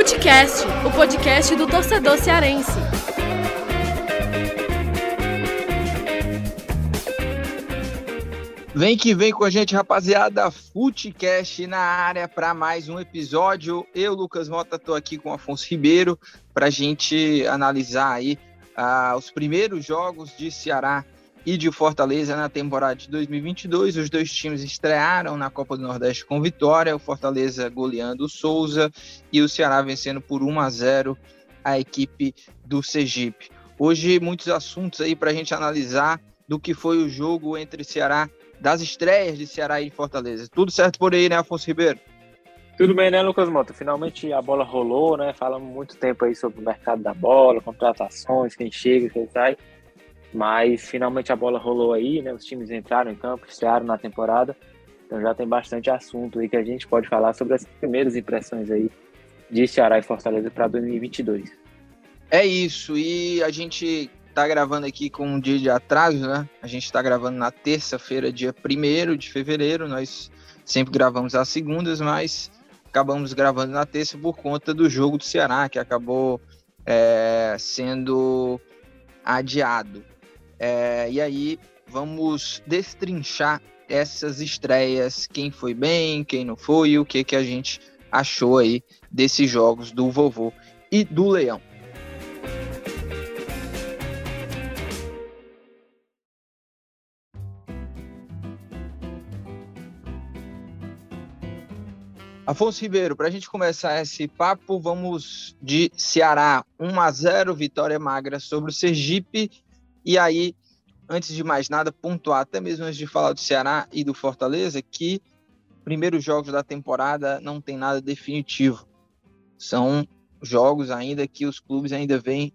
Futecast, o podcast do torcedor cearense. Vem que vem com a gente, rapaziada. Futecast na área para mais um episódio. Eu, Lucas Mota, estou aqui com o Afonso Ribeiro para a gente analisar aí uh, os primeiros jogos de Ceará e de Fortaleza na temporada de 2022. Os dois times estrearam na Copa do Nordeste com vitória, o Fortaleza goleando o Souza e o Ceará vencendo por 1 a 0 a equipe do Sergipe. Hoje muitos assuntos aí para a gente analisar do que foi o jogo entre Ceará, das estreias de Ceará e Fortaleza. Tudo certo por aí, né, Afonso Ribeiro? Tudo bem, né, Lucas Mota? Finalmente a bola rolou, né? Falamos muito tempo aí sobre o mercado da bola, contratações, quem chega, quem sai. Mas finalmente a bola rolou aí, né? Os times entraram em campo, estrearam na temporada. Então já tem bastante assunto aí que a gente pode falar sobre as primeiras impressões aí de Ceará e Fortaleza para 2022. É isso, e a gente tá gravando aqui com um dia de atraso, né? A gente está gravando na terça-feira, dia 1 de fevereiro. Nós sempre gravamos às segundas, mas acabamos gravando na terça por conta do jogo do Ceará, que acabou é, sendo adiado. É, e aí vamos destrinchar essas estreias, quem foi bem, quem não foi, e o que, que a gente achou aí desses jogos do vovô e do Leão. Afonso Ribeiro, para a gente começar esse papo, vamos de Ceará 1 a 0 vitória magra sobre o Sergipe e aí, antes de mais nada, pontuar, até mesmo antes de falar do Ceará e do Fortaleza, que primeiros jogos da temporada não tem nada definitivo. São jogos ainda que os clubes ainda veem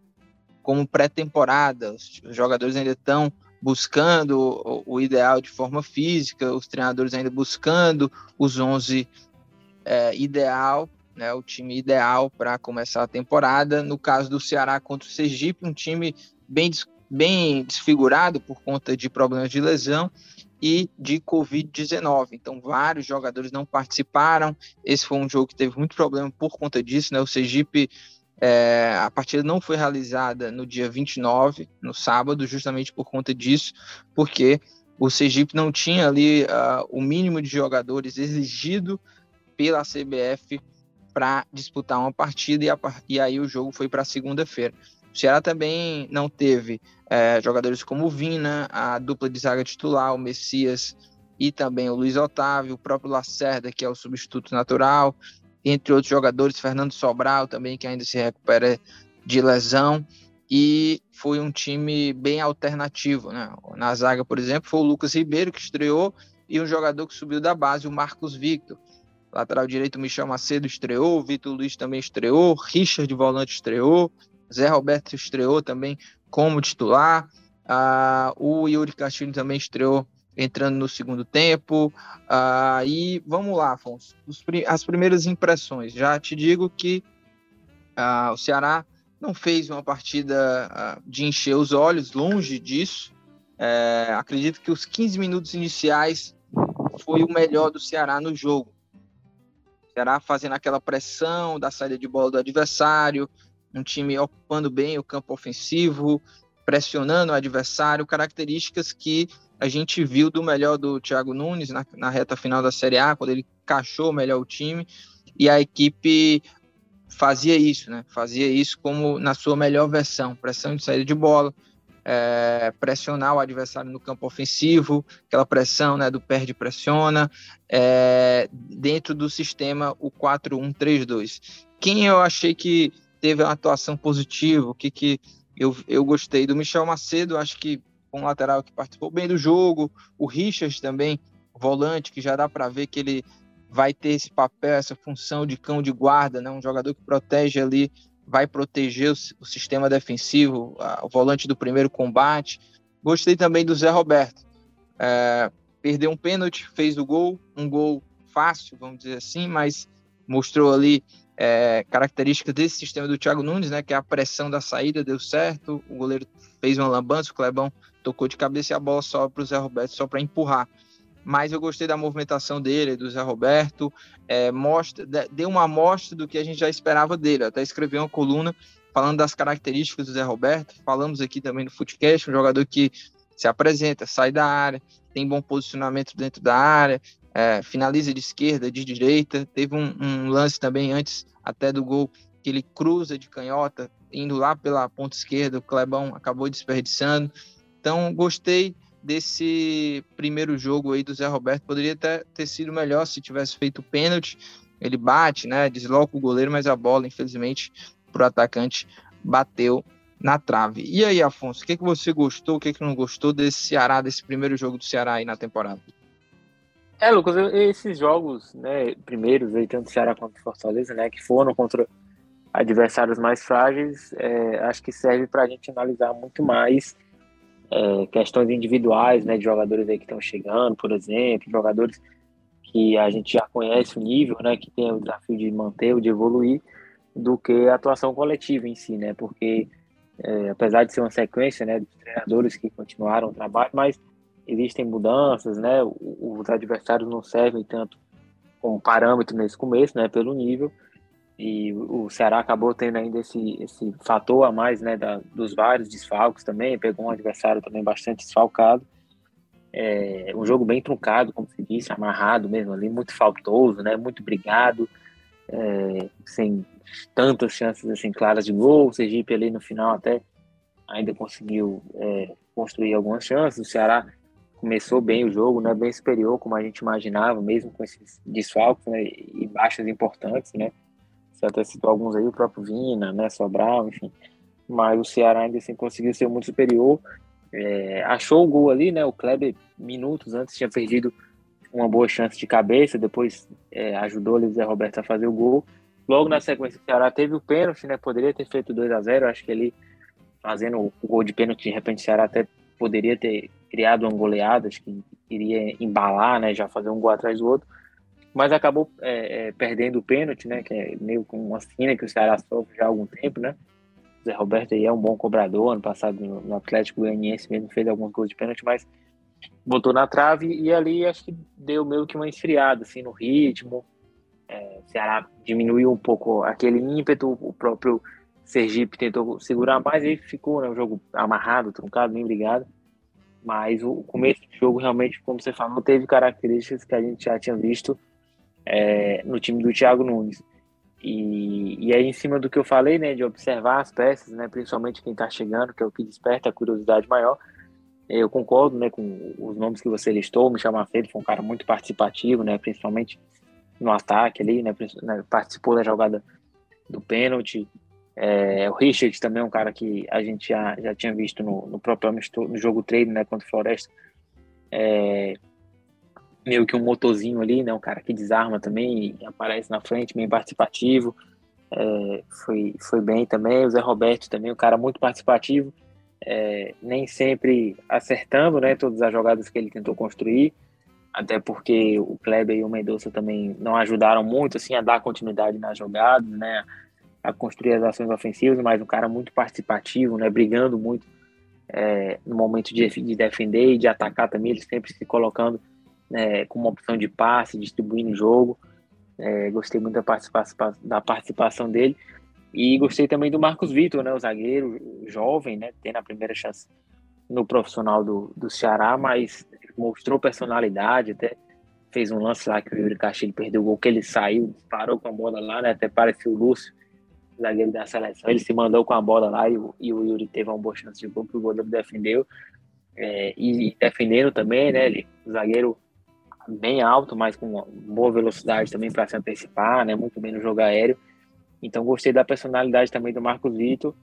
como pré-temporada. Os jogadores ainda estão buscando o, o, ideal de forma física, os treinadores ainda buscando os 11 é, ideal, né, o time ideal para começar a temporada. No caso do Ceará contra o Sergipe, um time bem bem desfigurado por conta de problemas de lesão e de Covid-19. Então, vários jogadores não participaram. Esse foi um jogo que teve muito problema por conta disso, né? O Sergipe, é, a partida não foi realizada no dia 29, no sábado, justamente por conta disso, porque o Sergipe não tinha ali uh, o mínimo de jogadores exigido pela CBF para disputar uma partida e, a, e aí o jogo foi para segunda-feira. O Ceará também não teve é, jogadores como o Vina, a dupla de zaga titular, o Messias e também o Luiz Otávio, o próprio Lacerda, que é o substituto natural, entre outros jogadores, Fernando Sobral também, que ainda se recupera de lesão. E foi um time bem alternativo. Né? Na zaga, por exemplo, foi o Lucas Ribeiro, que estreou, e um jogador que subiu da base, o Marcos Victor. Lateral direito, Michel Macedo estreou, Vitor Luiz também estreou, Richard volante estreou, Zé Roberto estreou também como titular. Ah, o Yuri Castilho também estreou entrando no segundo tempo. Ah, e vamos lá, Afonso. As primeiras impressões. Já te digo que ah, o Ceará não fez uma partida ah, de encher os olhos, longe disso. É, acredito que os 15 minutos iniciais foi o melhor do Ceará no jogo. O Ceará fazendo aquela pressão da saída de bola do adversário, um time ocupando bem o campo ofensivo, pressionando o adversário, características que a gente viu do melhor do Thiago Nunes na, na reta final da Série A, quando ele cachou melhor o time, e a equipe fazia isso, né? Fazia isso como na sua melhor versão, pressão de saída de bola, é, pressionar o adversário no campo ofensivo, aquela pressão né, do perde-pressiona, é, dentro do sistema o 4-1-3-2. Quem eu achei que teve uma atuação positiva, o que, que eu, eu gostei do Michel Macedo, acho que um lateral que participou bem do jogo, o Richard também, volante, que já dá para ver que ele vai ter esse papel, essa função de cão de guarda, né? um jogador que protege ali, vai proteger o, o sistema defensivo, a, o volante do primeiro combate. Gostei também do Zé Roberto. É, perdeu um pênalti, fez o gol, um gol fácil, vamos dizer assim, mas mostrou ali é, característica desse sistema do Thiago Nunes, né, que é a pressão da saída deu certo, o goleiro fez uma lambança, o Clebão tocou de cabeça e a bola só para o Zé Roberto, só para empurrar. mas eu gostei da movimentação dele, do Zé Roberto, é, mostra, deu uma amostra do que a gente já esperava dele. Até escrevi uma coluna falando das características do Zé Roberto, falamos aqui também no Footcast, um jogador que se apresenta, sai da área, tem bom posicionamento dentro da área, é, finaliza de esquerda, de direita. Teve um, um, lance também antes até do gol que ele cruza de canhota, indo lá pela ponta esquerda, o Clebão acabou desperdiçando. Então, gostei desse primeiro jogo aí do Zé Roberto. Poderia até ter sido melhor se tivesse feito pênalti. Ele bate, né? Desloca o goleiro, mas a bola, infelizmente, para o atacante bateu na trave. E aí, Afonso, o que, que você gostou, o que, que não gostou desse Ceará, desse primeiro jogo do Ceará aí na temporada? É, Lucas, esses jogos, né, primeiros aí, tanto Ceará quanto Fortaleza, né, que foram contra adversários mais frágeis, é, acho que serve para a gente analisar muito mais é, questões individuais, né, de jogadores aí que estão chegando, por exemplo, jogadores que a gente já conhece o nível, né, que tem o desafio de manter ou de evoluir, do que a atuação coletiva em si, né, porque é, apesar de ser uma sequência, né, de treinadores que continuaram o trabalho, mas existem mudanças, né, os adversários não servem tanto como parâmetro nesse começo, né, pelo nível, e o Ceará acabou tendo ainda esse, esse fator a mais, né, da, dos vários desfalques também, pegou um adversário também bastante desfalcado, é, um jogo bem truncado, como se disse, amarrado mesmo ali, muito faltoso, né, muito brigado, é, sem tantas chances assim claras de gol, o Sergipe ali no final até ainda conseguiu é, construir algumas chances, o Ceará começou bem o jogo, né, bem superior como a gente imaginava, mesmo com esses desfalques né, e baixas importantes, né, você até citou alguns aí, o próprio Vina, né, Sobral, enfim. Mas o Ceará ainda assim conseguiu ser muito superior. É, achou o gol ali, né? O Kleber, minutos antes, tinha perdido uma boa chance de cabeça, depois é, ajudou o Zé Roberto a fazer o gol. Logo na sequência, o Ceará teve o pênalti, né? Poderia ter feito 2 a 0 Acho que ele, fazendo o gol de pênalti, de repente o Ceará até poderia ter criado uma goleada, acho que iria embalar, né? Já fazer um gol atrás do outro mas acabou é, é, perdendo o pênalti, né? Que é meio com uma cena que o Ceará sofre já há algum tempo, né? O Zé Roberto aí é um bom cobrador, ano passado no, no Atlético Goianiense mesmo fez alguns gols de pênalti, mas botou na trave e ali acho que deu meio que uma esfriada assim no ritmo. É, o Ceará diminuiu um pouco aquele ímpeto, o próprio Sergipe tentou segurar mais e ficou né, o jogo amarrado, truncado, bem brigado. Mas o começo do jogo realmente, como você falou, teve características que a gente já tinha visto é, no time do Thiago Nunes. E, e aí, em cima do que eu falei, né, de observar as peças, né, principalmente quem está chegando, que é o que desperta a curiosidade maior, eu concordo né, com os nomes que você listou. O Michel Macedo foi um cara muito participativo, né, principalmente no ataque ali, né, né participou da jogada do pênalti. É, o Richard também é um cara que a gente já, já tinha visto no, no próprio no jogo treino né, contra o Floresta. É, meio que um motorzinho ali, né? Um cara que desarma também aparece na frente, bem participativo. É, foi, foi bem também. O Zé Roberto também, um cara muito participativo, é, nem sempre acertando, né? Todas as jogadas que ele tentou construir, até porque o Kleber e o Mendonça também não ajudaram muito, assim, a dar continuidade nas jogadas, né? A construir as ações ofensivas, mas um cara muito participativo, né? Brigando muito é, no momento de, de defender e de atacar também, ele sempre se colocando é, com uma opção de passe, distribuindo o jogo. É, gostei muito da participação, da participação dele. E gostei também do Marcos Vitor, né, o zagueiro jovem, né, tendo a primeira chance no profissional do, do Ceará, mas mostrou personalidade, até fez um lance lá que o Yuri Castilho perdeu o gol, que ele saiu, parou com a bola lá, né, até parecia o Lúcio, zagueiro da seleção, ele se mandou com a bola lá e, e o Yuri teve uma boa chance de gol, que o goleiro defendeu, é, e defendendo também, né, ele, o zagueiro bem alto, mas com boa velocidade também para se antecipar, né? Muito bem no jogo aéreo. Então gostei da personalidade também do Marcos Vitor.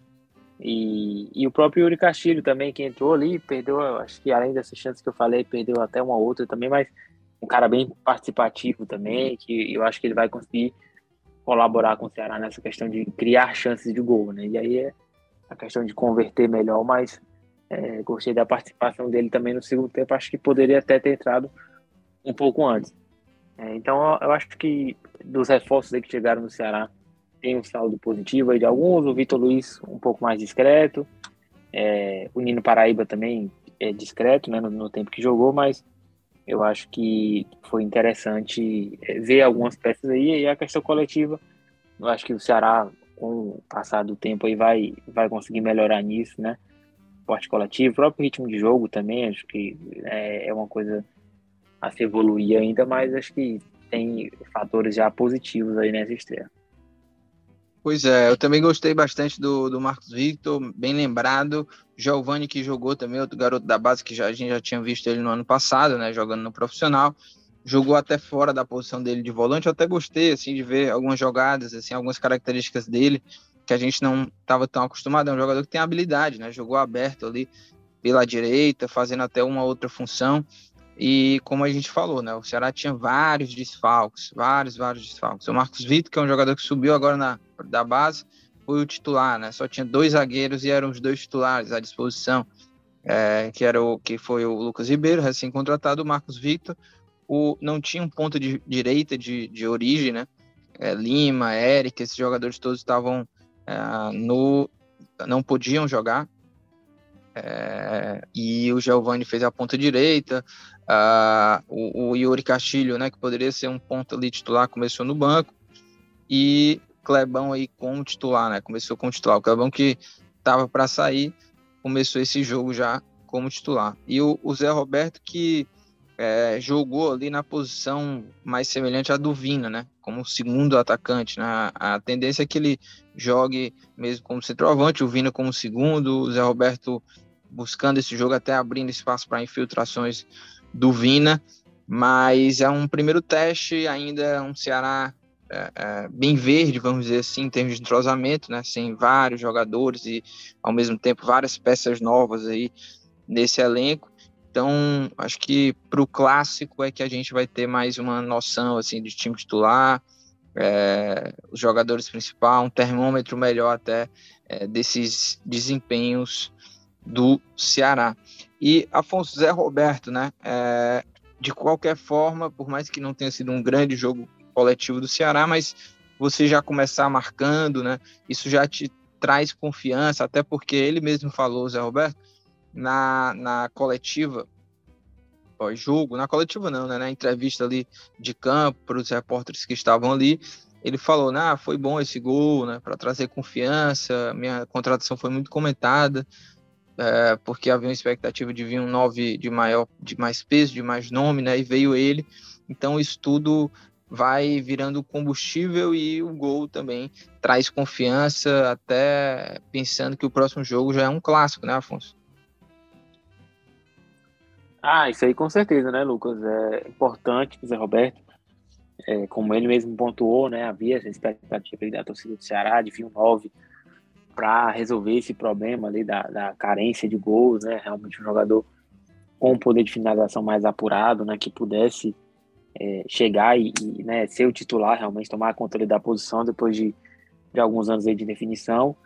E, e o próprio Yuri Castilho também, que entrou ali, perdeu, acho que além dessas chances que eu falei, perdeu até uma outra também, mas um cara bem participativo também, que eu acho que ele vai conseguir colaborar com o Ceará nessa questão de criar chances de gol, né? E aí é a questão de converter melhor, mas é, gostei da participação dele também no segundo tempo, acho que poderia até ter entrado um pouco antes. É, então, eu acho que dos reforços que chegaram no Ceará, tem um saldo positivo aí de alguns. O Vitor Luiz, um pouco mais discreto. É, o Nino Paraíba também é discreto né, no, no, tempo que jogou, mas eu acho que foi interessante é, ver algumas peças aí e a questão coletiva. Eu acho que o Ceará, com o passar do tempo, aí vai, vai conseguir melhorar nisso, né? Porte coletivo, próprio ritmo de jogo também, acho que é, é uma coisa a se evoluir ainda, mas acho que tem fatores já positivos aí nessa estreia. Pois é, eu também gostei bastante do, do Marcos Victor, bem lembrado. Giovanni, que jogou também, outro garoto da base, que já, a gente já tinha visto ele no ano passado, né, jogando no profissional. Jogou até fora da posição dele de volante. Eu até gostei, assim, de ver algumas jogadas, assim, algumas características dele que a gente não estava tão acostumado. É um jogador que tem habilidade, né? Jogou aberto ali pela direita, fazendo até uma outra função. E como a gente falou, né? O Ceará tinha vários desfalques, vários, vários desfalques. O Marcos Vitor, que é um jogador que subiu agora na, da base, foi o titular, né? Só tinha dois zagueiros e eram os dois titulares à disposição, é, que era o que foi o Lucas Ribeiro, recém-contratado, o Marcos Vitor. O, não tinha um ponto de direita de, de origem, né? É, Lima, Eric, esses jogadores todos estavam é, no. não podiam jogar, é, e o Giovanni fez a ponta direita, o, o, Yuri Castilho, né, que poderia ser um ponto ali titular, começou no banco, e Clebão aí como titular, né, começou como titular. O Clebão que estava para sair, começou esse jogo já como titular. E o, o Zé Roberto que é, jogou ali na posição mais semelhante à do Vina, né? Como segundo atacante. Né? A tendência é que ele jogue mesmo como centroavante, o Vina como segundo, o Zé Roberto buscando esse jogo, até abrindo espaço para infiltrações do Vina. Mas é um primeiro teste, ainda é um Ceará é, é, bem verde, vamos dizer assim, em termos de entrosamento, né? Sem vários jogadores e, ao mesmo tempo, várias peças novas aí nesse elenco. Então, acho que para o clássico é que a gente vai ter mais uma noção assim de time titular, é, os jogadores principais, um termômetro melhor até é, desses desempenhos do Ceará. E Afonso Zé Roberto, né? É, de qualquer forma, por mais que não tenha sido um grande jogo coletivo do Ceará, mas você já começar marcando, né? Isso já te traz confiança, até porque ele mesmo falou, Zé Roberto, na, na coletiva pós-jogo, na coletiva não, né, na entrevista ali de campo para os repórteres que estavam ali, ele falou, nah, foi bom esse gol, né, para trazer confiança, minha contratação foi muito comentada, é, porque havia uma expectativa de vir um 9 de maior, de mais peso, de mais nome, né, e veio ele, então isso tudo vai virando combustível e o gol também traz confiança, até pensando que o próximo jogo já é um clássico, né, Afonso? Ah, isso aí com certeza, né, Lucas? É importante Zé Roberto, é, como ele mesmo pontuou, né, havia essa expectativa da torcida do Ceará de vir um 9 para resolver esse problema ali da, da carência de gols, né, realmente um jogador com um poder de finalização mais apurado, né, que pudesse é, chegar e, e né, ser o titular, realmente tomar conta da posição depois de, de alguns anos de definição.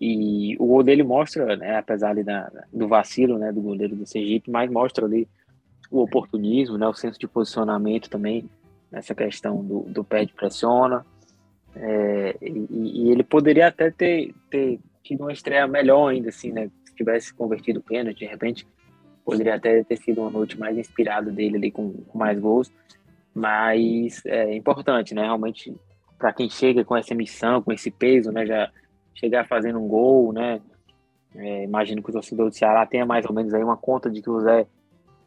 E o gol dele mostra, né, apesar ali da, do vacilo né, do goleiro do Sergipe, mas mostra ali o oportunismo, né, o senso de posicionamento também, nessa questão do, do pé de pressiona. É, e, e, ele poderia até ter, ter tido uma estreia melhor ainda, assim, né? Se tivesse convertido o pênalti, de repente, poderia até ter sido uma noite mais inspirada dele ali com, com mais gols. Mas é importante, né? Realmente, para quem chega com essa missão, com esse peso, né? Já chegar fazendo um gol, né? É, imagino que o torcedor do Ceará tenha mais ou menos aí uma conta de que o Zé,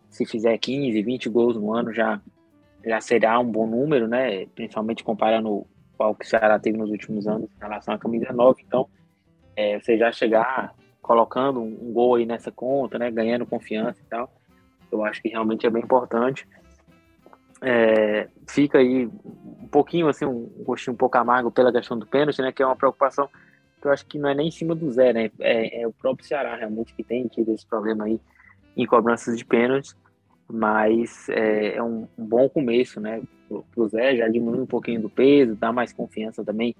se fizer 15, 20 gols no ano, já, já será um bom número, né? Principalmente comparando o que o Ceará teve nos últimos anos em relação à camisa 9. Então, é, você já chegar colocando um gol aí nessa conta, né? Ganhando confiança e tal, eu acho que realmente é bem importante. É, fica aí um pouquinho assim, um gostinho um pouco amargo pela questão do pênalti, né? Que é uma preocupação que eu acho que não é nem em cima do Zé, né? É, é o próprio Ceará realmente que tem tido esse problema aí em cobranças de pênaltis, mas é, é um, um, bom começo, né? Pro Zé já diminui um pouquinho do peso, dá mais confiança também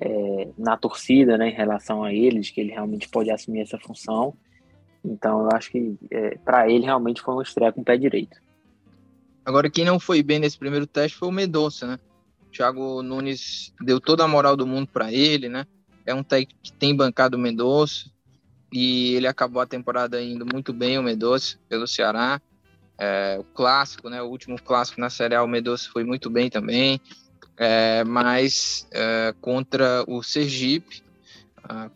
é, na torcida, né? Em relação a ele, de que ele realmente pode assumir essa função. Então, eu acho que é, para ele realmente foi uma estreia com o pé direito. Agora, quem não foi bem nesse primeiro teste foi o Mendonça, né? O Thiago Nunes deu toda a moral do mundo para ele, né? é um técnico que tem bancado o Mendonça e ele acabou a temporada indo muito bem, o Mendonça, pelo Ceará. É, o clássico, né? O último clássico na Série A, o Medoça foi muito bem também. É, mas é, contra o Sergipe,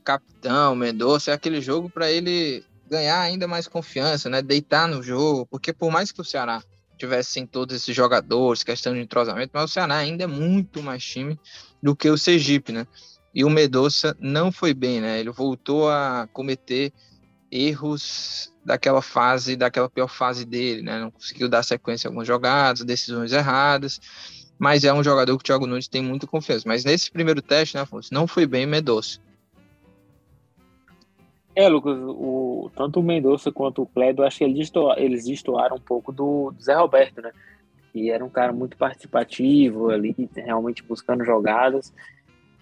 capitão, Mendonça, é aquele jogo para ele ganhar ainda mais confiança, né? Deitar no jogo, porque por mais que o Ceará tivesse sem todos esses jogadores, questão de entrosamento, mas o Ceará ainda é muito mais time do que o Sergipe, né? E o Medoça não foi bem, né? Ele voltou a cometer erros daquela fase, daquela pior fase dele, né? Não conseguiu dar sequência a algumas jogadas, decisões erradas, mas é um jogador que o Thiago Nunes tem muita confiança. Mas nesse primeiro teste, né, Afonso, não foi bem Medoça. É, Lucas, o, tanto o Mendonça quanto o Kleber, acho que eles, destoaram, eles um pouco do, do, Zé Roberto, né? Que era um cara muito participativo ali, realmente buscando jogadas.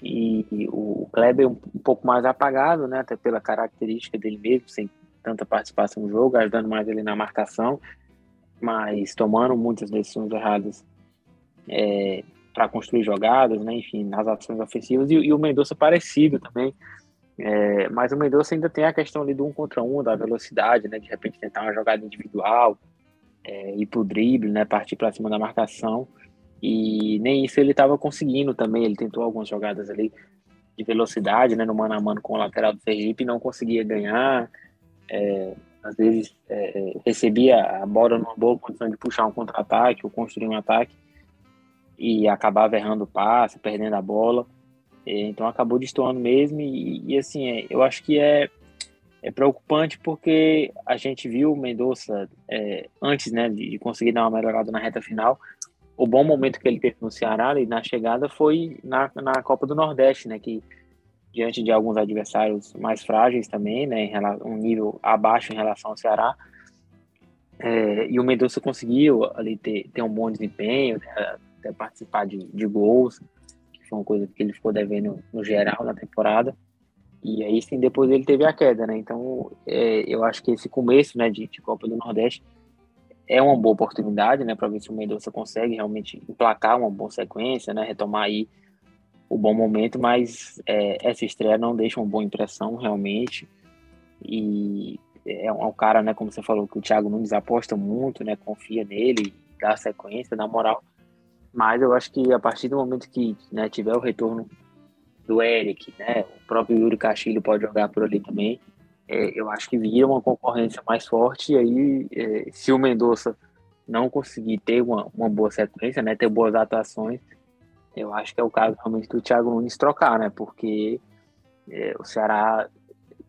E, e o Kleber um, um, pouco mais apagado, né? Até pela característica dele mesmo, sem tanta participação no jogo, ajudando mais ele na marcação, mas tomando muitas decisões erradas é, para construir jogadas, né? Enfim, nas ações ofensivas. E, e o Mendonça parecido também é, mas o Mendonça ainda tem a questão ali do um contra um, da velocidade, né? De repente tentar uma jogada individual, é, ir pro drible, né? Partir para cima da marcação. E nem isso ele estava conseguindo também. Ele tentou algumas jogadas ali de velocidade, né? No mano a mano com o lateral do Sergipe, não conseguia ganhar. É, às vezes é, é, recebia a bola numa boa condição de puxar um contra-ataque ou construir um ataque e acabava errando o passe, perdendo a bola. Então acabou destoando mesmo e, e assim, é, eu acho que é, é preocupante porque a gente viu o Mendonça é, antes né, de conseguir dar uma melhorada na reta final. O bom momento que ele teve no Ceará e na chegada foi na, na Copa do Nordeste, né? Que diante de alguns adversários mais frágeis também, né? Relação, um nível abaixo em relação ao Ceará. É, e o Mendonça conseguiu ali ter, ter um bom desempenho, né, até participar de, de gols foi uma coisa que ele ficou devendo no geral na temporada. E aí sim, depois ele teve a queda, né? Então, é, eu acho que esse começo, né, de, de, Copa do Nordeste é uma boa oportunidade, né, para ver se o Mendonça consegue realmente emplacar uma boa sequência, né, retomar aí o bom momento, mas é, essa estreia não deixa uma boa impressão realmente. E é um, é um cara, né, como você falou, que o Thiago Nunes aposta muito, né, confia nele, dá sequência, dá moral. Mas eu acho que a partir do momento que né, tiver o retorno do Eric, né, o próprio Yuri Castilho pode jogar por ali também, é, eu acho que vira uma concorrência mais forte. E aí, é, se o Mendonça não conseguir ter uma, uma boa sequência, né, ter boas atuações, eu acho que é o caso realmente do Thiago Nunes trocar, né, porque é, o Ceará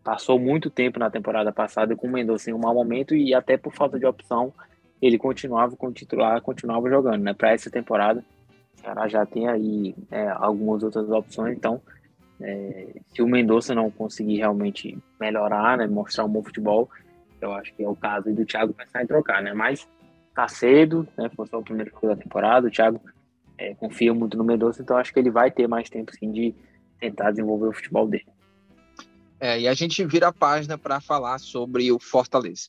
passou muito tempo na temporada passada com o Mendonça em um mau momento e até por falta de opção ele continuava com o titular, continuava jogando, né? Para essa temporada, o Ceará já tem aí é, algumas outras opções, então é, se o Mendonça não conseguir realmente melhorar, né, mostrar um bom futebol, eu acho que é o caso do Thiago pensar em trocar, né? Mas tá cedo, né? Foi só o primeiro jogo da temporada, o Thiago é, confia muito no Mendonça, então acho que ele vai ter mais tempo sim de tentar desenvolver o futebol dele. É, e a gente vira a página para falar sobre o Fortaleza.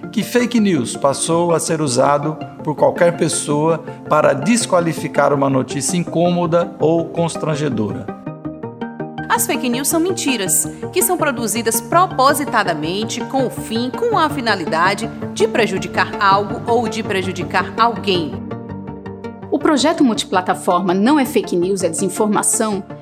que fake news passou a ser usado por qualquer pessoa para desqualificar uma notícia incômoda ou constrangedora. As fake news são mentiras, que são produzidas propositadamente com o fim, com a finalidade de prejudicar algo ou de prejudicar alguém. O projeto multiplataforma Não é Fake News, é Desinformação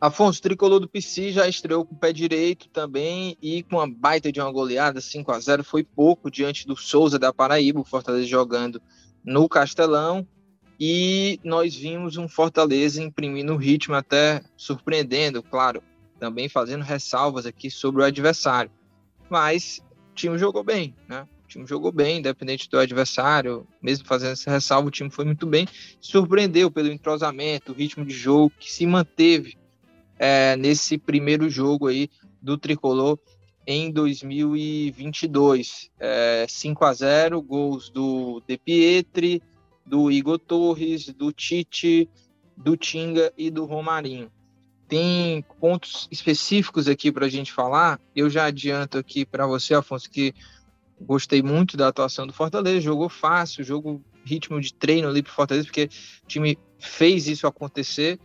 Afonso, tricolor do PC já estreou com o pé direito também e com uma baita de uma goleada, 5 a 0 foi pouco diante do Souza da Paraíba, o Fortaleza jogando no Castelão. E nós vimos um Fortaleza imprimindo ritmo, até surpreendendo, claro, também fazendo ressalvas aqui sobre o adversário. Mas o time jogou bem, né? O time jogou bem, independente do adversário, mesmo fazendo essa ressalva, o time foi muito bem. Surpreendeu pelo entrosamento, o ritmo de jogo que se manteve é, nesse primeiro jogo aí do Tricolor em 2022. É, 5 a 0 gols do De Pietri, do Igor Torres, do Tite, do Tinga e do Romarinho. Tem pontos específicos aqui para a gente falar. Eu já adianto aqui para você, Afonso, que gostei muito da atuação do Fortaleza. Jogou fácil, jogo ritmo de treino ali para Fortaleza, porque o time fez isso acontecer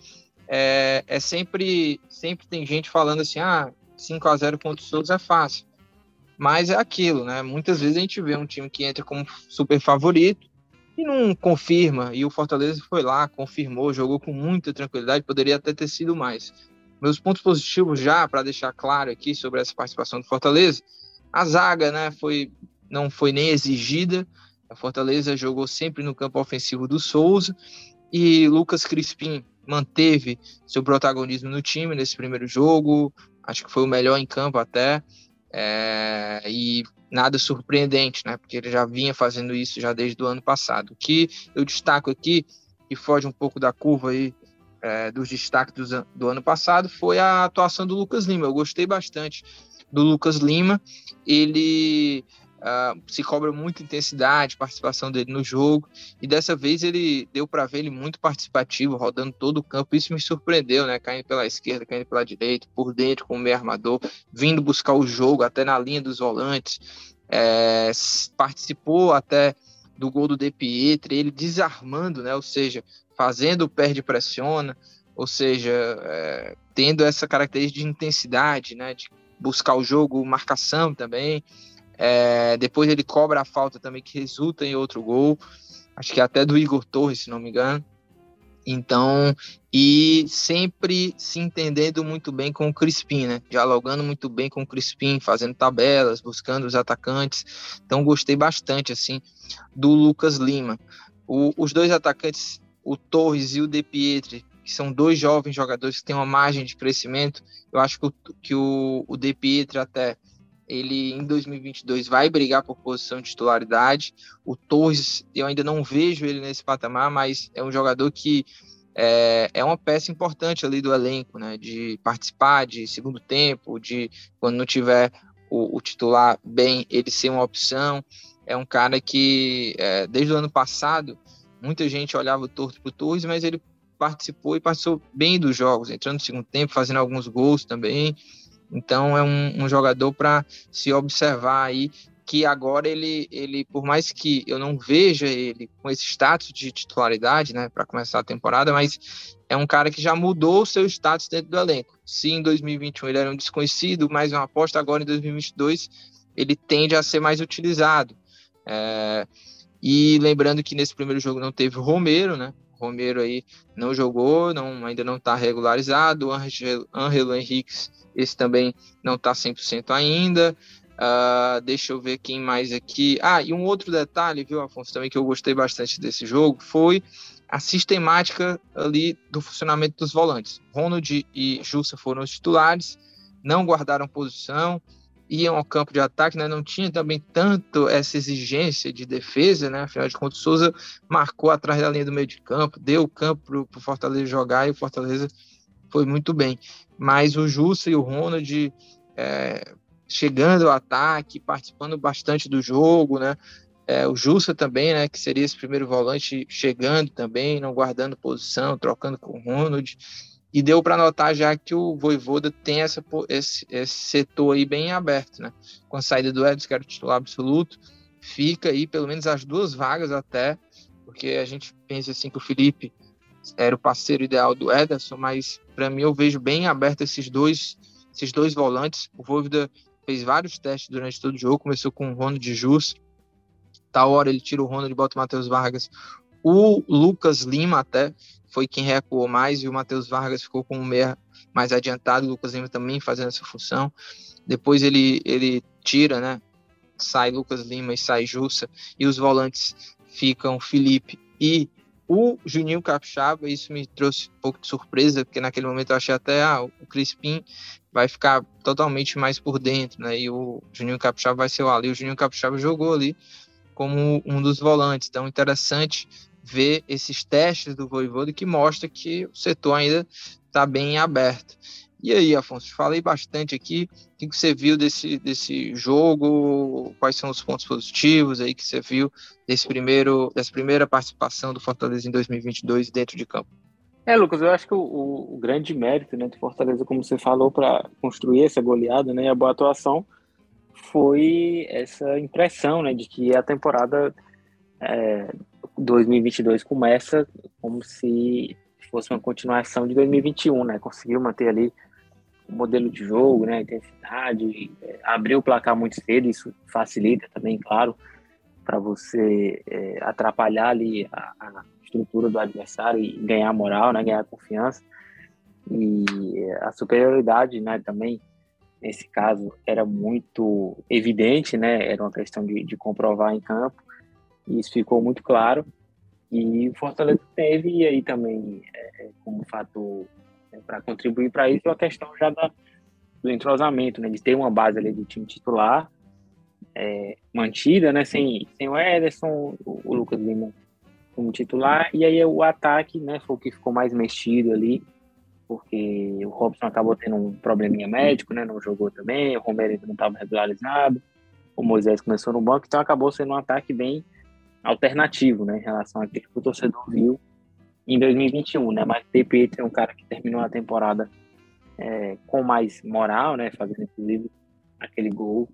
é, é, sempre, sempre tem gente falando assim, ah, 5 a 0 contra o Souza é fácil. Mas é aquilo, né? Muitas vezes a gente vê um time que entra como super favorito e não confirma. E o Fortaleza foi lá, confirmou, jogou com muita tranquilidade, poderia até ter sido mais. Meus pontos positivos já, para deixar claro aqui sobre essa participação do Fortaleza, a zaga, né, foi, não foi nem exigida. A Fortaleza jogou sempre no campo ofensivo do Souza e Lucas Crispim manteve seu protagonismo no time nesse primeiro jogo, acho que foi o melhor em campo até, é, e nada surpreendente, né? Porque ele já vinha fazendo isso já desde o ano passado. O que eu destaco aqui, que foge um pouco da curva aí é, dos destaques do, do ano passado, foi a atuação do Lucas Lima. Eu gostei bastante do Lucas Lima. Ele Uh, se cobra muita intensidade, participação dele no jogo, e dessa vez ele deu para ver ele muito participativo, rodando todo o campo. Isso me surpreendeu, né? Caindo pela esquerda, caindo pela direita, por dentro como meio armador, vindo buscar o jogo até na linha dos volantes. É, participou até do gol do De Pietri, ele desarmando, né? Ou seja, fazendo o perde pressiona, ou seja, é, tendo essa característica de intensidade, né? De buscar o jogo, marcação também. É, depois ele cobra a falta também, que resulta em outro gol. Acho que até do Igor Torres, se não me engano. Então, e sempre se entendendo muito bem com o Crispim, né? Dialogando muito bem com o Crispim, fazendo tabelas, buscando os atacantes. Então, gostei bastante, assim, do Lucas Lima. O, os dois atacantes, o Torres e o De Pietri, que são dois jovens jogadores que têm uma margem de crescimento. Eu acho que o, que o, o De Pietri até ele em 2022 vai brigar por posição de titularidade. O Torres, eu ainda não vejo ele nesse patamar, mas é um jogador que é, é uma peça importante ali do elenco, né? De participar de segundo tempo, de quando não tiver o, o titular bem, ele ser uma opção. É um cara que, é, desde o ano passado, muita gente olhava torto para o Torres, mas ele participou e passou bem dos jogos, entrando no segundo tempo, fazendo alguns gols também. Então é um, um jogador para se observar aí que agora ele, ele, por mais que eu não veja ele com esse status de titularidade, né, para começar a temporada, mas é um cara que já mudou o seu status dentro do elenco. Se em 2021 ele era um desconhecido, mais uma aposta, agora em 2022 ele tende a ser mais utilizado. É, e lembrando que nesse primeiro jogo não teve o Romero, né? Romero aí não jogou, não, ainda não está regularizado. O Angelo Henriques esse também não está 100% ainda. Uh, deixa eu ver quem mais aqui. Ah, e um outro detalhe, viu, Afonso, também que eu gostei bastante desse jogo foi a sistemática ali do funcionamento dos volantes. Ronald e Jussa foram os titulares, não guardaram posição, iam ao campo de ataque, né? não tinha também tanto essa exigência de defesa, né? Afinal de contas, Souza marcou atrás da linha do meio de campo, deu o campo para o Fortaleza jogar e o Fortaleza foi muito bem. Mas o Jussa e o Ronald é, chegando ao ataque, participando bastante do jogo, né? É, o Jussa também, né, que seria esse primeiro volante, chegando também, não guardando posição, trocando com o Ronald. E deu para notar já que o Voivoda tem essa, esse, esse, setor aí bem aberto, né? Com a saída do Edson, que era o titular absoluto, fica aí pelo menos as duas vagas até, porque a gente pensa assim que o Felipe era o parceiro ideal do Ederson, mas para mim eu vejo bem aberto esses dois, esses dois volantes. O Voivoda fez vários testes durante todo o jogo, começou com o Ronald de Jus, tal hora ele tira o Ronald e bota o Matheus Vargas. O Lucas Lima até foi quem recuou mais e o Matheus Vargas ficou com o meia mais adiantado, o Lucas Lima também fazendo essa função. Depois ele, ele tira, né? Sai Lucas Lima e sai Jussa, e os volantes ficam Felipe e o Juninho Capixaba. Isso me trouxe um pouco de surpresa, porque naquele momento eu achei até ah, o Crispim vai ficar totalmente mais por dentro, né? E o Juninho Capixaba vai ser o ali. O Juninho Capixaba jogou ali como um dos volantes. Então, interessante ver esses testes do Voivoda que mostra que o setor ainda está bem aberto. E aí, Afonso, falei bastante aqui. O que você viu desse, desse jogo? Quais são os pontos positivos aí que você viu desse primeiro, dessa primeira participação do Fortaleza em 2022 dentro de campo? É, Lucas, eu acho que o, o grande mérito né, do Fortaleza, como você falou, para construir essa goleada né, e a boa atuação, foi essa impressão né, de que a temporada é, 2022 começa como se fosse uma continuação de 2021, né? Conseguiu manter ali o modelo de jogo, né? A intensidade, é, abrir o placar muito cedo, isso facilita também, claro, para você é, atrapalhar ali a, a, estrutura do adversário e ganhar moral, né? Ganhar confiança. E a superioridade, né? Também nesse caso era muito evidente, né? Era uma questão de, de comprovar em campo e isso ficou muito claro. E o Fortaleza teve e aí também é, como fator é, para contribuir para isso a questão já da, do entrosamento, né? De ter uma base ali do time titular é, mantida, né? Sem, sem o Ederson, o, o Lucas Lima como titular e aí o ataque, né? Foi o que ficou mais mexido ali porque o Robson acabou tendo um probleminha médico, né? Não jogou também, o Romero não estava regularizado, o Moisés começou no banco, então acabou sendo um ataque bem alternativo, né? Em relação a que o torcedor viu em 2021, né? Mas o DP é um cara que terminou a temporada é, com mais moral, né? Fazendo inclusive aquele gol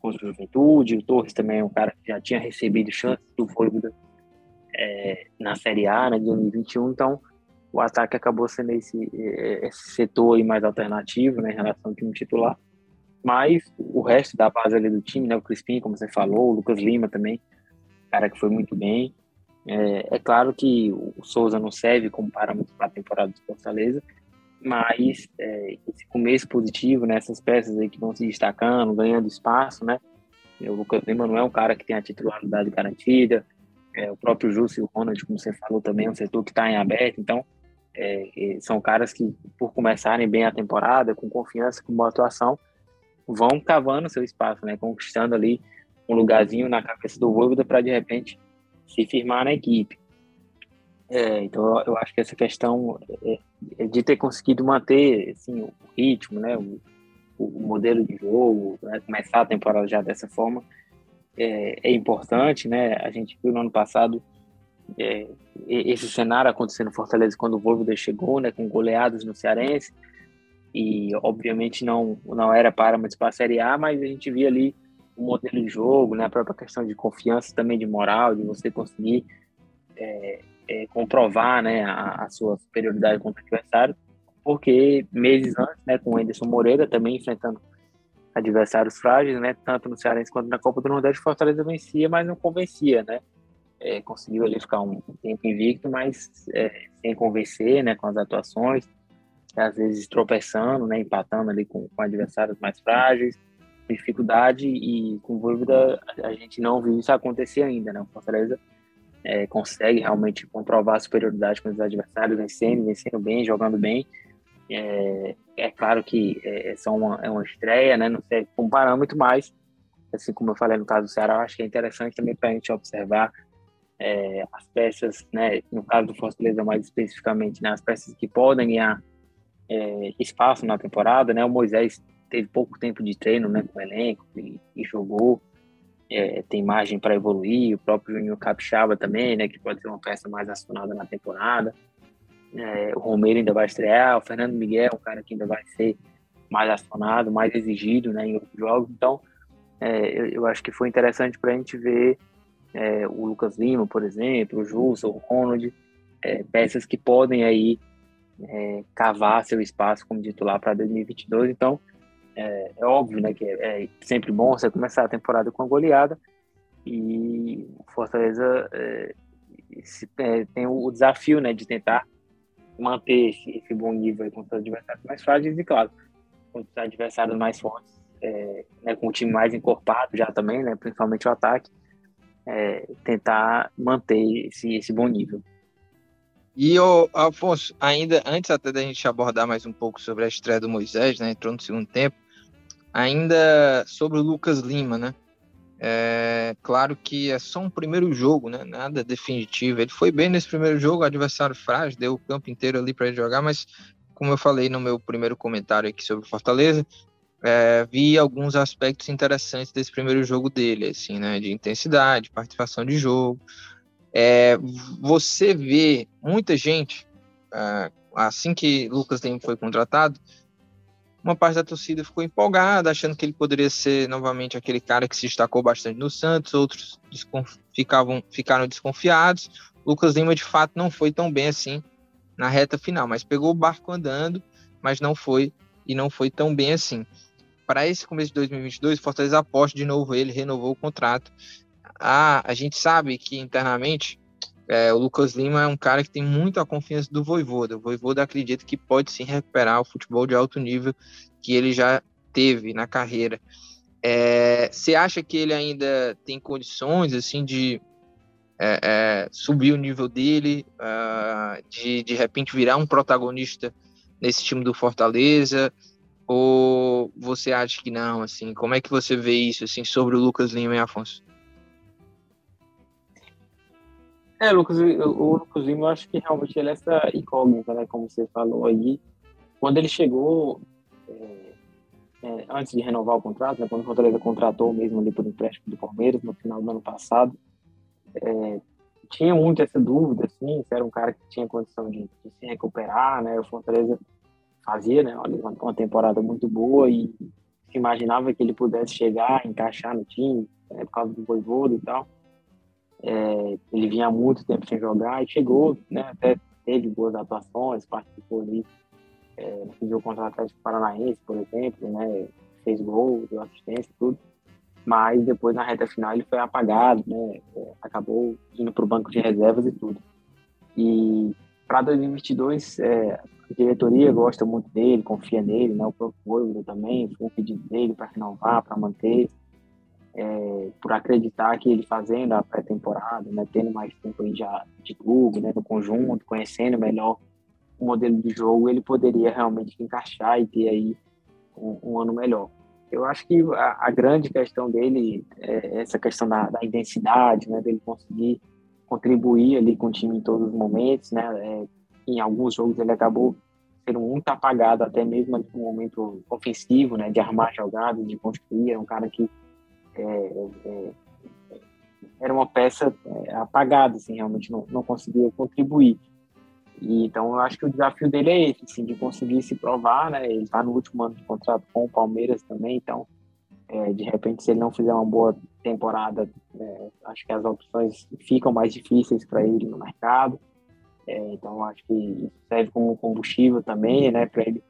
contra o Juventude. O Torres também é um cara que já tinha recebido chance do Voivoda é, na Série A, né? De 2021, então o ataque acabou sendo esse, é, esse setor aí mais alternativo né, em relação ao time titular. Mas o resto da base ali do time, né, o Crispim, como você falou, o Lucas Lima também, cara que foi muito bem. É, é claro que o Souza não serve como parâmetro para a temporada do Fortaleza, mas é, esse começo positivo, né, essas peças aí que vão se destacando, ganhando espaço, né? O Lucas Lima não é um cara que tem a titularidade garantida, é, o próprio Júlio e o Ronald, como você falou também, é um setor que está em aberto, então é, são caras que, por começarem bem a temporada, com confiança, com boa atuação, vão cavando seu espaço, né? Conquistando ali um lugarzinho na cabeça do Voivoda para, de repente, se firmar na equipe. É, então, eu acho que essa questão é, é de ter conseguido manter assim, o ritmo, né? O, o modelo de jogo, né? começar a temporada já dessa forma, é, é importante, né? A gente viu no ano passado é, esse cenário acontecendo em Fortaleza quando o Voivoda chegou, né, com goleadas no Cearense, e obviamente não não era parâmetros para a Série A, mas a gente via ali o modelo de jogo, né, a própria questão de confiança também de moral, de você conseguir é, é, comprovar né, a, a, sua superioridade contra o adversário, porque meses antes, né, com o Anderson Moreira também enfrentando adversários frágeis, né, tanto no Cearense quanto na Copa do Nordeste, Fortaleza vencia, mas não convencia, né, é, conseguiu ali ficar um tempo invicto, mas é, sem convencer, né, com as atuações, às vezes tropeçando, né, empatando ali com, com adversários mais frágeis, dificuldade e com dúvida a gente não viu isso acontecer ainda, né, o Fortaleza é, consegue realmente comprovar a superioridade com os adversários, vencendo, vencendo bem, jogando bem, é, é claro que é, é só uma, é uma estreia, né, não serve como parâmetro, mas assim como eu falei no caso do Ceará, acho que é interessante também para a gente observar é, as peças, né, no caso do Fortaleza mais especificamente, né, as peças que podem ganhar é, espaço na temporada, né, o Moisés teve pouco tempo de treino, né, com o elenco e, e jogou, é, tem margem para evoluir, o próprio Júnior Capixaba também, né, que pode ser uma peça mais acionada na temporada, é, o Romero ainda vai estrear, o Fernando Miguel, um cara que ainda vai ser mais acionado, mais exigido, né, em outros jogos, então é, eu, eu acho que foi interessante para a gente ver é, o Lucas Lima, por exemplo, o Jussa, o Ronald, é, peças que podem aí é, cavar seu espaço como titular para 2022. Então, é, é, óbvio, né, que é, é, sempre bom você começar a temporada com a goleada e o Fortaleza é, se, é, tem o desafio, né, de tentar manter esse, esse bom nível com os adversários mais frágeis e, claro, com os adversários mais fortes, é, né, com o time mais encorpado já também, né, principalmente o ataque, tentar manter esse, esse bom nível. E, o Afonso, ainda antes até da gente abordar mais um pouco sobre a estreia do Moisés, né? Entrou no segundo tempo. Ainda sobre o Lucas Lima, né? É, claro que é só um primeiro jogo, né? Nada definitivo. Ele foi bem nesse primeiro jogo, adversário frágil, deu o campo inteiro ali para ele jogar, mas como eu falei no meu primeiro comentário aqui sobre Fortaleza, é, vi alguns aspectos interessantes desse primeiro jogo dele, assim, né? De intensidade, participação de jogo. É, você vê muita gente, é, assim que Lucas Lima foi contratado, uma parte da torcida ficou empolgada, achando que ele poderia ser novamente aquele cara que se destacou bastante no Santos, outros ficavam, ficaram desconfiados. Lucas Lima, de fato, não foi tão bem assim na reta final, mas pegou o barco andando, mas não foi e não foi tão bem assim. Para esse começo de 2022, Fortaleza aposta de novo ele, renovou o contrato ah, a gente sabe que internamente é, o Lucas Lima é um cara que tem muito a confiança do Voivoda. O Voivoda acredita que pode sim recuperar o futebol de alto nível que ele já teve na carreira. É, você acha que ele ainda tem condições assim de é, é, subir o nível dele, uh, de de repente virar um protagonista nesse time do Fortaleza? Ou você acha que não? Assim, como é que você vê isso assim sobre o Lucas Lima e Afonso? É, Lucas, o Lucas Lima, eu acho que realmente ele é essa incógnita, né? Como você falou aí. Quando ele chegou, é, é, antes de renovar o contrato, né, quando o Fortaleza contratou mesmo ali por empréstimo do Palmeiras no final do ano passado, é, tinha muito essa dúvida, assim, se era um cara que tinha condição de, de se recuperar, né? O Fortaleza fazia, né? Uma, uma temporada muito boa e se imaginava que ele pudesse chegar, encaixar no time, né, por causa do Voivoda e tal. É, ele vinha há muito tempo sem jogar e chegou, né, até teve boas atuações, participou ali é, jogo contra o Atlético Paranaense, por exemplo, né, fez gol, deu assistência tudo, mas depois na reta final ele foi apagado, né, é, acabou indo para o banco de reservas e tudo. E para 2022, é, a diretoria gosta muito dele, confia nele, né, o próprio também, foi um pedido dele para renovar, para manter, é, por acreditar que ele fazendo a pré-temporada, né, tendo mais tempo aí já de clube, né, no conjunto, conhecendo melhor o modelo de jogo, ele poderia realmente encaixar e ter aí um, um ano melhor. Eu acho que a, a, grande questão dele é essa questão da, da intensidade, né, dele conseguir contribuir ali com o time em todos os momentos, né, é, em alguns jogos ele acabou sendo muito apagado, até mesmo no momento ofensivo, né, de armar jogadas, de construir, é um cara que era uma peça é, apagada, assim, realmente não, não conseguia contribuir. E, então, eu acho que o desafio dele é esse, assim, de conseguir se provar, né? Ele está no último ano de contrato com o Palmeiras também, então, é, de repente, se ele não fizer uma boa temporada, é, acho que as opções ficam mais difíceis para ele no mercado. É, então, acho que serve como combustível também, né? Para ele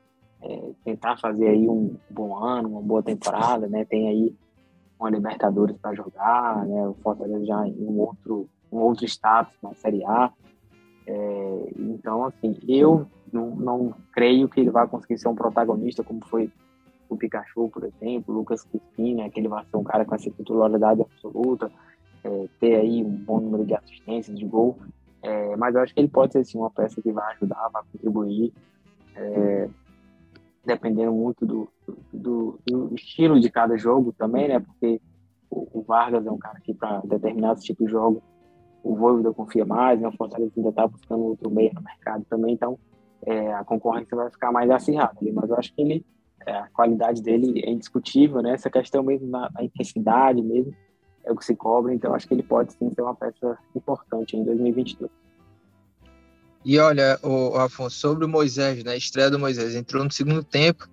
é, tentar fazer aí um bom ano, uma boa temporada, né? Tem aí uma Libertadores para jogar, né? O Fortaleza já em um outro, um outro status na Série A. É, então, assim, eu não, não creio que ele vai conseguir ser um protagonista como foi o Pikachu, por exemplo, o Lucas Crispim, né? Que ele vai ser um cara com essa titularidade absoluta, é, ter aí um bom número de assistências, de gol. É, mas eu acho que ele pode ser assim, uma peça que vai ajudar, vai contribuir. É, dependendo muito do, do, do, estilo de cada jogo também, né? Porque o, o Vargas é um cara que, para determinados tipos de jogo, o Voivoda confia mais, né? o Fortaleza ainda está buscando outro meio no mercado também, então é, a concorrência vai ficar mais acirrada ali, mas eu acho que ele, é, a qualidade dele é indiscutível, né? Essa questão mesmo da, da intensidade mesmo é o que se cobra, então acho que ele pode sim ser uma peça importante em 2022. E olha, o, Afonso, sobre o Moisés, né? Estreia do Moisés entrou no segundo tempo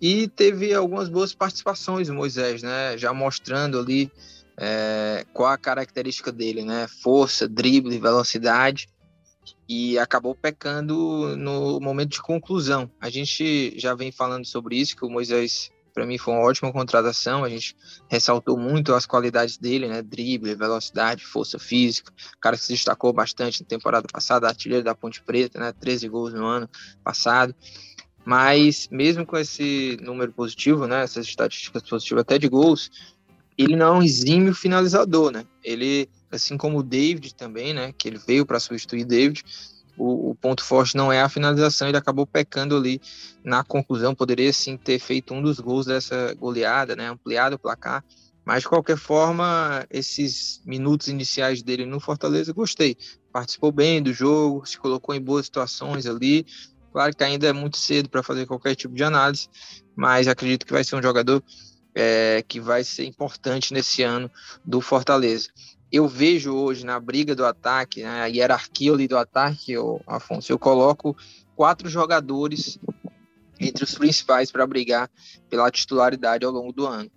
e teve algumas boas participações o Moisés, né? Já mostrando ali é, qual a característica dele, né? Força, drible, velocidade. e acabou pecando no momento de conclusão. A gente já vem falando sobre isso, que o Moisés, para mim, foi uma ótima contratação. A gente ressaltou muito as qualidades dele, né? Drible, velocidade, força física. O cara que se destacou bastante na temporada passada, artilheiro da Ponte Preta, né? 13 gols no ano passado. Mas mesmo com esse número positivo, né? Essas estatísticas positivas até de gols, ele não é um exímio finalizador, né? Ele assim como o David também, né, que ele veio para substituir David, o, o, ponto forte não é a finalização, ele acabou pecando ali na conclusão, poderia sim ter feito um dos gols dessa goleada, né, ampliado o placar, mas de qualquer forma, esses minutos iniciais dele no Fortaleza, gostei, participou bem do jogo, se colocou em boas situações ali, claro que ainda é muito cedo para fazer qualquer tipo de análise, mas acredito que vai ser um jogador é, que vai ser importante nesse ano do Fortaleza eu vejo hoje na briga do ataque, né, a hierarquia ali do ataque, eu, Afonso, eu coloco quatro jogadores entre os principais para brigar pela titularidade ao longo do ano.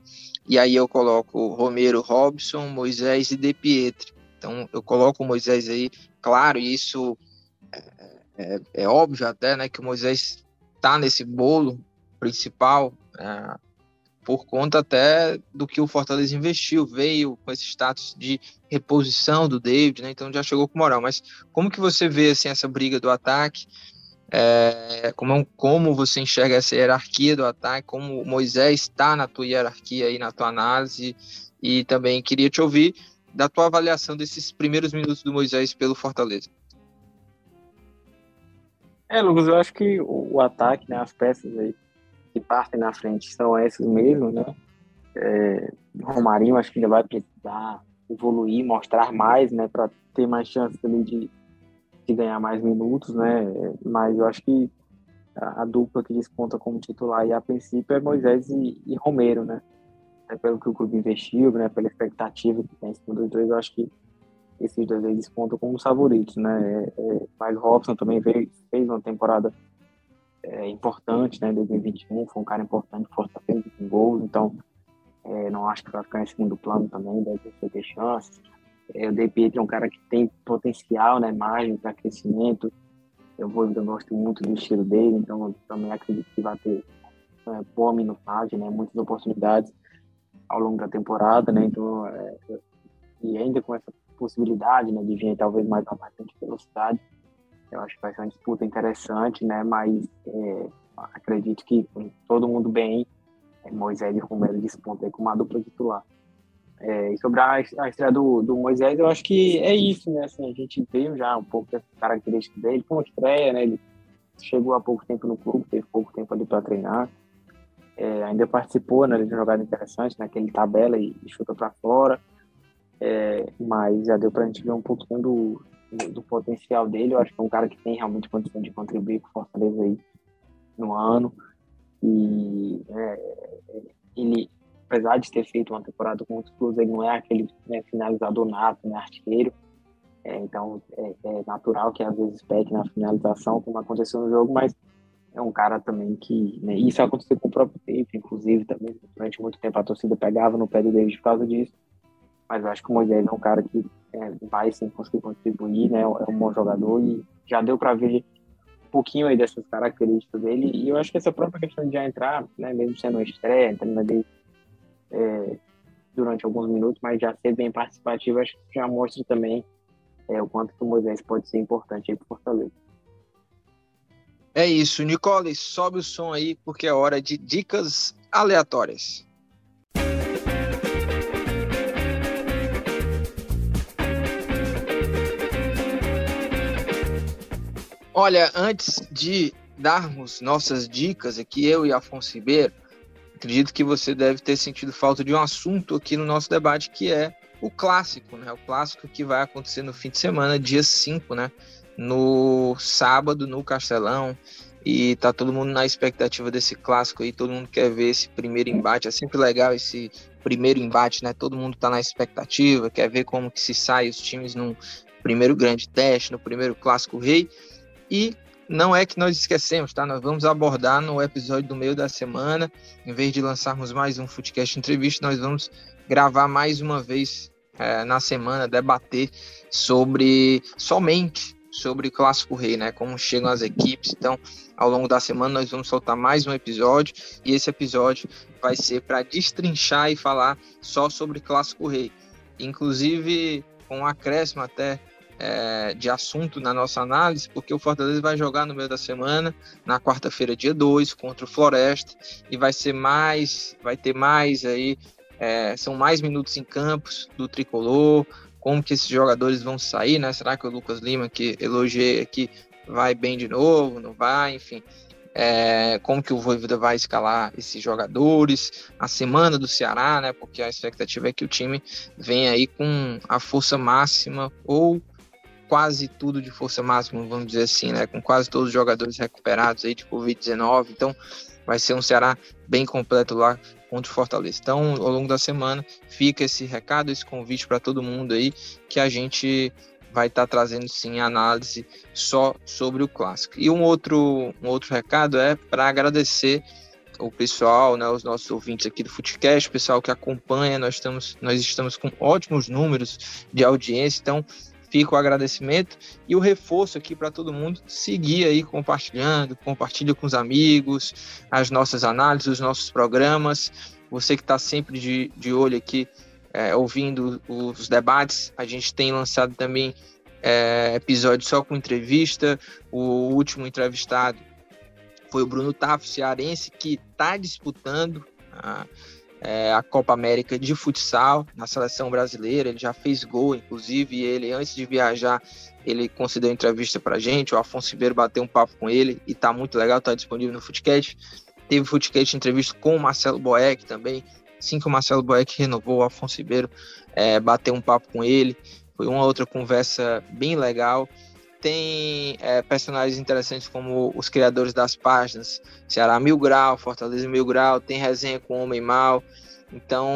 E aí eu coloco Romero, Robson, Moisés e De Pietri. Então eu coloco o Moisés aí, claro, isso é, é, é óbvio até, né, que o Moisés está nesse bolo principal, é, por conta até do que o Fortaleza investiu, veio com esse status de reposição do David, né? Então já chegou com moral. Mas como que você vê assim essa briga do ataque? É, como, como você enxerga essa hierarquia do ataque? Como Moisés está na tua hierarquia aí, na tua análise? E também queria te ouvir da tua avaliação desses primeiros minutos do Moisés pelo Fortaleza. É, Lucas, eu acho que o, o ataque, né, as peças aí que partem na frente são esses mesmo, né? É, Romarinho acho que ainda vai precisar evoluir, mostrar mais, né, para ter mais chance também de, de ganhar mais minutos, né? Mas eu acho que a, a dupla que desponta como titular e a princípio é Moisés e, e Romero, né? É pelo que o clube investiu, né? Pela expectativa que tem em cima dos dois, eu acho que esses dois aí despontam como os favoritos, né? É, é, mas Robson também veio, fez uma temporada é, importante, né? 2021 foi um cara importante, força-feira com gols, então é, não acho que vai ficar em segundo plano também, deve ter chances. É, o De Pietro é um cara que tem potencial, né? Margem para crescimento. Eu, vou, eu gosto muito do estilo dele, então também acredito que vai ter é, boa minutagem, né? Muitas oportunidades ao longo da temporada, né? Então, é, e ainda com essa possibilidade, né, de vir talvez mais a bastante velocidade, eu acho que vai ser uma disputa interessante, né? Mas é, acredito que com todo mundo bem, é, Moisés e Romero despontam com uma dupla titular. É, e sobre a, a estreia do, do, Moisés, eu acho que é isso, né? Assim, a gente veio já um pouco das características dele. Uma estreia, né? Ele chegou há pouco tempo no clube, teve pouco tempo ali para treinar. É, ainda participou né, de uma jogada interessante, naquele tabela e, e chuta para fora. É, mas já deu para a gente ver um pouquinho do, do, do, potencial dele. Eu acho que é um cara que tem realmente condição de contribuir com o Fortaleza aí no ano. E é, ele, apesar de ter feito uma temporada com outros clubes, ele não é aquele né, finalizador nato, né, artilheiro. É, então é, é, natural que às vezes pegue na finalização, como aconteceu no jogo, mas é um cara também que. Né, isso aconteceu com o próprio David, inclusive, também. Durante muito tempo a torcida pegava no pé do David por causa disso. Mas eu acho que o Moisés é um cara que é, vai sim conseguir contribuir, né? É um bom jogador e já deu para ver um pouquinho aí dessas características dele. E eu acho que essa própria questão de já entrar, né, mesmo sendo uma estreia, entrando ali é, durante alguns minutos, mas já ser bem participativo, acho que já mostra também é, o quanto que o Moisés pode ser importante aí para Fortaleza. É isso, Nicole, sobe o som aí porque é hora de dicas aleatórias. Olha, antes de darmos nossas dicas aqui, eu e Afonso Ribeiro, acredito que você deve ter sentido falta de um assunto aqui no nosso debate, que é o clássico, né? O clássico que vai acontecer no fim de semana, dia 5, né? No sábado, no Castelão. E tá todo mundo na expectativa desse clássico aí, todo mundo quer ver esse primeiro embate. É sempre legal esse primeiro embate, né? Todo mundo tá na expectativa, quer ver como que se sai os times num primeiro grande teste, no primeiro clássico rei. E não é que nós esquecemos, tá? Nós vamos abordar no episódio do meio da semana, em vez de lançarmos mais um Footcast Entrevista, nós vamos gravar mais uma vez é, na semana, debater sobre somente sobre Clássico Rei, né? Como chegam as equipes. Então, ao longo da semana nós vamos soltar mais um episódio e esse episódio vai ser para destrinchar e falar só sobre Clássico Rei. Inclusive com um acréscimo até é, de assunto na nossa análise, porque o Fortaleza vai jogar no meio da semana, na quarta-feira, dia 2, contra o Floresta, e vai ser mais, vai ter mais aí, é, são mais minutos em campos do tricolor, como que esses jogadores vão sair, né? Será que o Lucas Lima, que elogiei aqui, vai bem de novo? Não vai? Enfim, é, como que o Voivoda vai escalar esses jogadores, a semana do Ceará, né? Porque a expectativa é que o time venha aí com a força máxima ou quase tudo de força máxima, vamos dizer assim, né? Com quase todos os jogadores recuperados aí de Covid-19. Então, vai ser um Ceará bem completo lá contra o Fortaleza. Então, ao longo da semana, fica esse recado, esse convite para todo mundo aí, que a gente vai estar tá trazendo sim análise só sobre o clássico. E um outro, um outro recado é para agradecer o pessoal, né, os nossos ouvintes aqui do Footcast, o pessoal que acompanha, nós estamos, nós estamos com ótimos números de audiência, então fica o agradecimento e o reforço aqui para todo mundo seguir aí compartilhando, compartilha com os amigos, as nossas análises, os nossos programas. Você que está sempre de, de olho aqui, é, ouvindo os debates, a gente tem lançado também é, episódio só com entrevista. O último entrevistado foi o Bruno Taff, cearense, que está disputando. A, é, a Copa América de futsal na seleção brasileira. Ele já fez gol, inclusive, ele, antes de viajar, ele concedeu entrevista para gente. O Afonso Ribeiro bateu um papo com ele e tá muito legal, tá disponível no Footcast. Teve Footcast entrevista com o Marcelo Boeck também. Assim que o Marcelo Boeck renovou, o Afonso Ribeiro é, bateu um papo com ele. Foi uma outra conversa bem legal tem é, personagens interessantes como os criadores das páginas, Ceará Mil Grau, Fortaleza Mil Grau, tem resenha com Homem Mal. Então,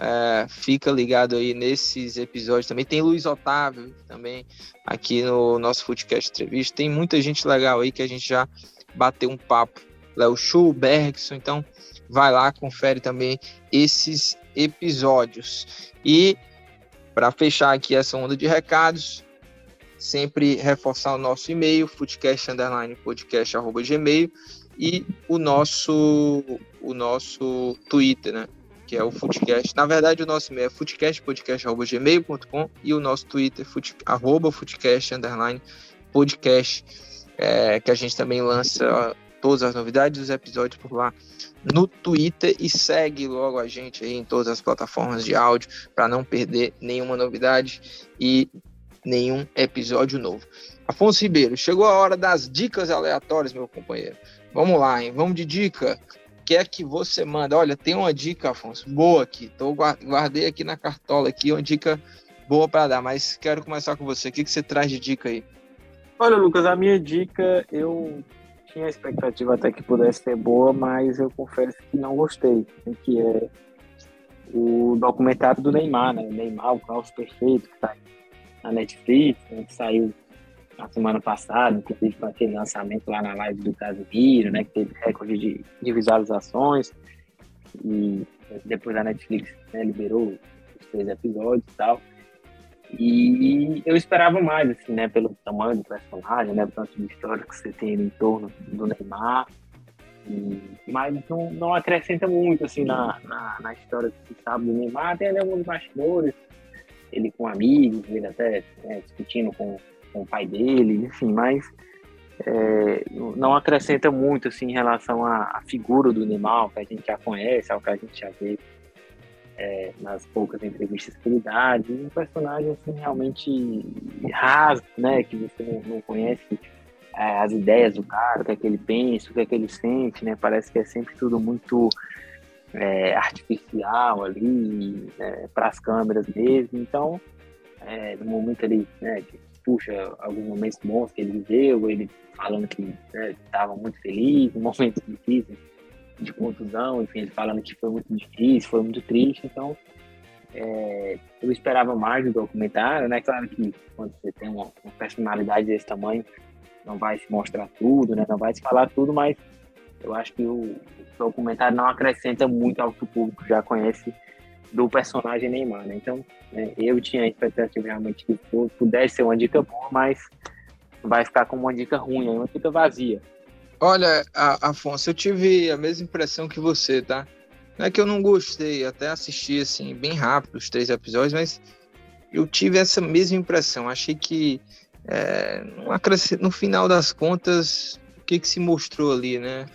é, fica ligado aí nesses episódios também. Tem Luiz Otávio também aqui no nosso Footcast Entrevista. Tem muita gente legal aí que a gente já bateu um papo. Léo Chu, Bergson. Então, vai lá, confere também esses episódios. E, para fechar aqui essa onda de recados, sempre reforçar o nosso e-mail, foodcast underline podcast arroba gmail e o nosso o nosso Twitter, né? Que é o Foodcast. Na verdade, o nosso e-mail é foodcastpodcast.gmail.com e o nosso Twitter, food, arroba é, que a gente também lança todas as novidades dos episódios por lá no Twitter e segue logo a gente aí em todas as plataformas de áudio para não perder nenhuma novidade e nenhum episódio novo. Afonso Ribeiro, chegou a hora das dicas aleatórias, meu companheiro. Vamos lá, hein? Vamos de dica. O que é que você manda? Olha, tem uma dica, Afonso, boa aqui. Tô, guardei aqui na cartola aqui uma dica boa para dar, mas quero começar com você. O que, que você traz de dica aí? Olha, Lucas, a minha dica, eu tinha a expectativa até que pudesse ser boa, mas eu confesso que não gostei, que é o documentário do Neymar, né? Neymar, o caos perfeito, que tá na Netflix, né, que saiu na semana passada, inclusive com aquele lançamento lá na live do Casimiro, né, que teve recorde de, de visualizações, e depois a Netflix né, liberou os três episódios e tal. E eu esperava mais, assim, né, pelo tamanho do personagem, né, tanto de história que você tem em torno do Neymar, e, mas não, não acrescenta muito, assim, na, na, na história que se sabe do Neymar, tem alguns bastidores, ele com amigos, ele até né, discutindo com, com o pai dele, enfim, mas é, não acrescenta muito assim em relação à, à, figura do Neymar, que a gente já conhece, ao que a gente já vê é, nas poucas entrevistas que ele dá, de um personagem assim realmente raso, né, que você não, não conhece é, as ideias do cara, o que é que ele pensa, o que é que ele sente, né, parece que é sempre tudo muito é, artificial ali, né, para as câmeras mesmo. Então, é, no momento ali, né, puxa alguns momentos bons que ele viveu, ele falando que estava né, muito feliz, momentos difíceis de contusão, enfim, ele falando que foi muito difícil, foi muito triste. Então, é, eu esperava mais do documentário, né? Claro que quando você tem uma, uma personalidade desse tamanho, não vai se mostrar tudo, né? Não vai se falar tudo, mas eu acho que o documentário não acrescenta muito ao que o público já conhece do personagem Neymar, né? Então, né, eu tinha a expectativa realmente que pudesse ser uma dica boa, mas vai ficar com uma dica ruim, uma dica vazia. Olha, Afonso, eu tive a mesma impressão que você, tá? Não é que eu não gostei, até assisti assim bem rápido os três episódios, mas eu tive essa mesma impressão. Achei que é, no final das contas, o que, que se mostrou ali, né?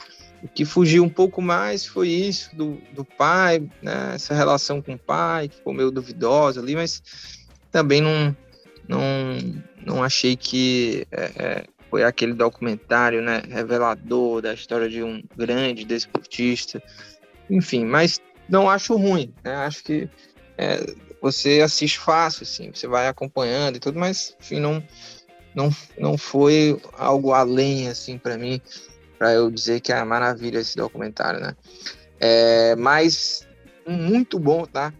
O que fugiu um pouco mais foi isso do, do pai, né? Essa relação com o pai, que ficou meio duvidosa ali, mas também não, não, não achei que é, é, foi aquele documentário né, revelador da história de um grande desportista. Enfim, mas não acho ruim. Né? Acho que é, você assiste fácil, assim, você vai acompanhando e tudo, mas enfim, não, não, não foi algo além, assim, para mim, para eu dizer que é maravilha esse documentário, né? É, mas muito bom, tá?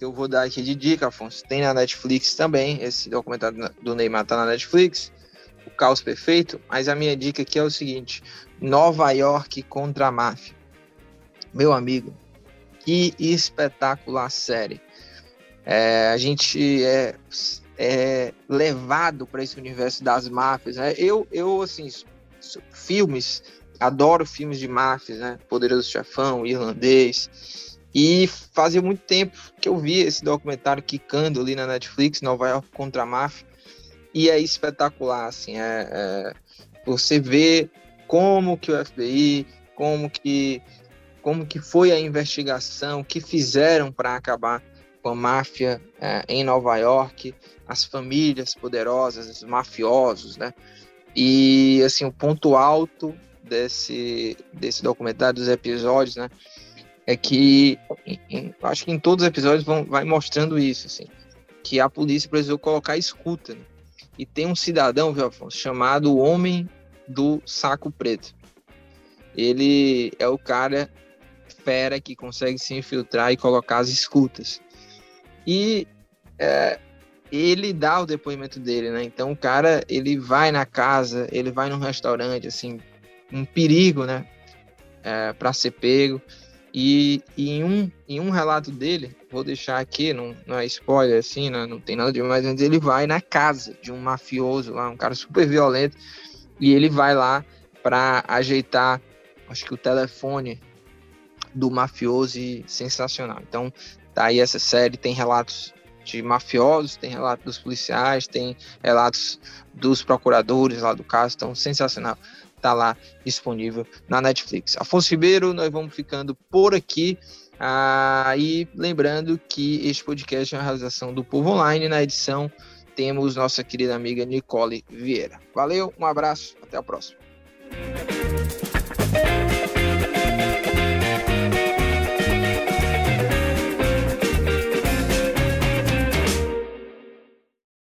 Eu vou dar aqui de dica, Afonso. Tem na Netflix também, esse documentário do Neymar tá na Netflix, O Caos Perfeito, mas a minha dica aqui é o seguinte, Nova York contra a Máfia. Meu amigo, que espetacular série. É, a gente é, é levado para esse universo das máfias. Né? Eu, eu, assim, filmes, adoro filmes de máfias, né? Poderoso Chefão, Irlandês. E fazia muito tempo que eu vi esse documentário quicando ali na Netflix, Nova York contra a máfia. E é espetacular, assim, é, é, você vê como que o FBI, como que como que foi a investigação, que fizeram para acabar com a máfia é, em Nova York, as famílias poderosas, os mafiosos, né? E assim o ponto alto desse desse documentário dos episódios, né? É que em, em, acho que em todos os episódios vão, vai mostrando isso, assim, que a polícia precisou colocar escuta. Né? E tem um cidadão, viu, Afonso, chamado Homem do Saco Preto. Ele é o cara fera que consegue se infiltrar e colocar as escutas. E é, ele dá o depoimento dele, né? Então o cara, ele vai na casa, ele vai num restaurante, assim, um perigo, né? É, para ser pego. E, e, em, um, em um relato dele, vou deixar aqui, não, não é spoiler assim, não, não tem nada de mais, mas ele vai na casa de um mafioso lá, um cara super violento, e ele vai lá para ajeitar, acho que o telefone do mafioso e sensacional. Então, tá aí essa série, tem relatos de mafiosos, tem relatos dos policiais, tem relatos dos procuradores lá do caso, então sensacional. Tá lá disponível na Netflix. Afonso Ribeiro, nós vamos ficando por aqui. Ah, e lembrando que este podcast é uma realização do Povo Online. Na edição temos nossa querida amiga Nicole Vieira. Valeu, um abraço, até a próxima.